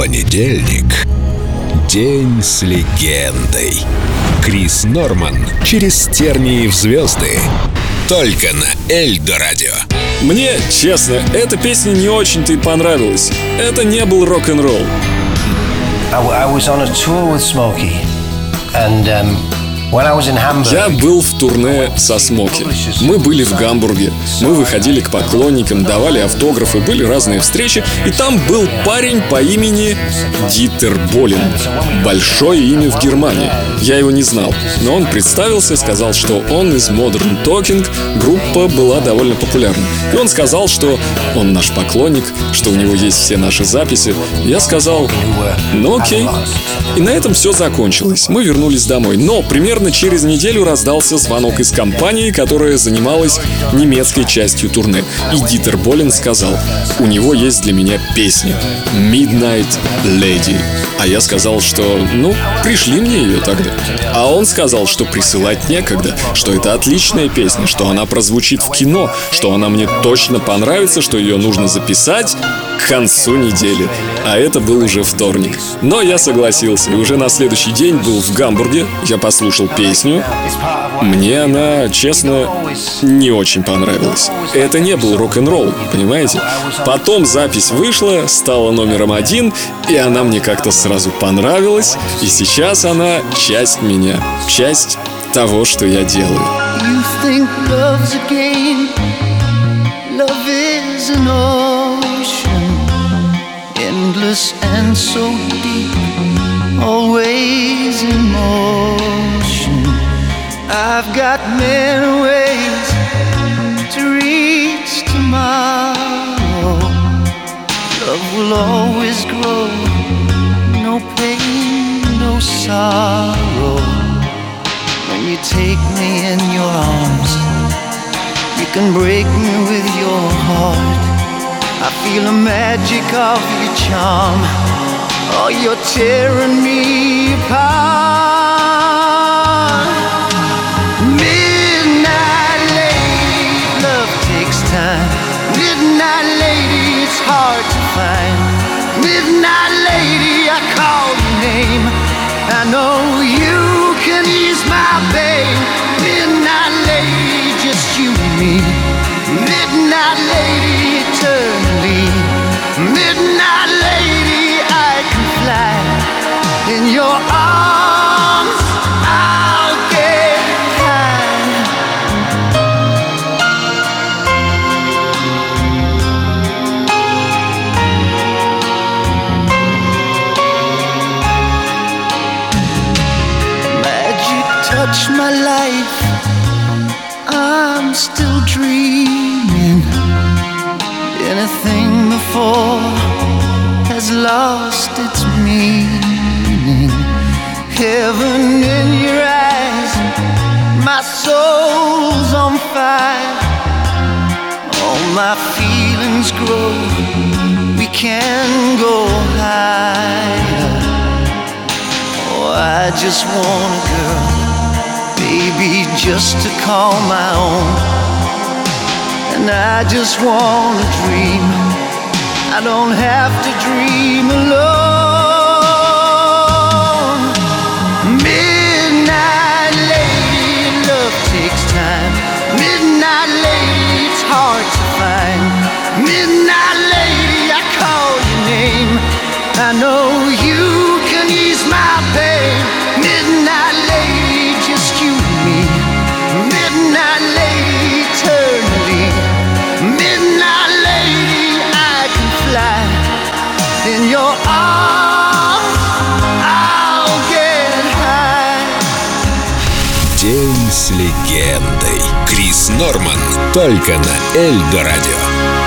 Понедельник. День с легендой. Крис Норман через тернии в звезды. Только на Эльдо радио. Мне, честно, эта песня не очень-то и понравилась. Это не был рок-н-ролл. I, I was on a tour with Smokey, and um, Я был в турне со Смоки. Мы были в Гамбурге. Мы выходили к поклонникам, давали автографы, были разные встречи. И там был парень по имени Дитер Болин. Большое имя в Германии. Я его не знал. Но он представился, сказал, что он из Modern Talking. Группа была довольно популярна. И он сказал, что он наш поклонник, что у него есть все наши записи. Я сказал, ну окей. И на этом все закончилось. Мы вернулись домой. Но примерно через неделю раздался звонок из компании, которая занималась немецкой частью турне. И Дитер Болин сказал, у него есть для меня песня Midnight Lady. А я сказал, что, ну, пришли мне ее тогда. А он сказал, что присылать некогда, что это отличная песня, что она прозвучит в кино, что она мне точно понравится, что ее нужно записать к концу недели. А это был уже вторник. Но я согласился, и уже на следующий день был в Гамбурге, я послушал песню. Мне она, честно, не очень понравилась. Это не был рок-н-ролл, понимаете? Потом запись вышла, стала номером один, и она мне как-то сразу понравилась, и сейчас она часть меня, часть того, что я делаю. Endless and so deep, always in motion. I've got many ways to reach tomorrow. Love will always grow, no pain, no sorrow. When you take me in your arms, you can break me with your heart. I feel the magic of your charm. Oh, you're tearing me apart. Midnight lady, it's hard to find. Midnight lady, I call your name. I know you can ease my pain. Midnight lady, just you and me. Midnight lady, eternally. Midnight lady, I can fly in your arms. Touch my life. I'm still dreaming. Anything before has lost its meaning. Heaven in your eyes, my soul's on fire. All my feelings grow. We can go higher. Oh, I just want a girl, baby, just to call my own. And I just want to dream. I don't have to dream alone. Midnight lady, love takes time. Midnight lady, it's hard to find. Midnight С легендой. Крис Норман. Только на Эльдо радио.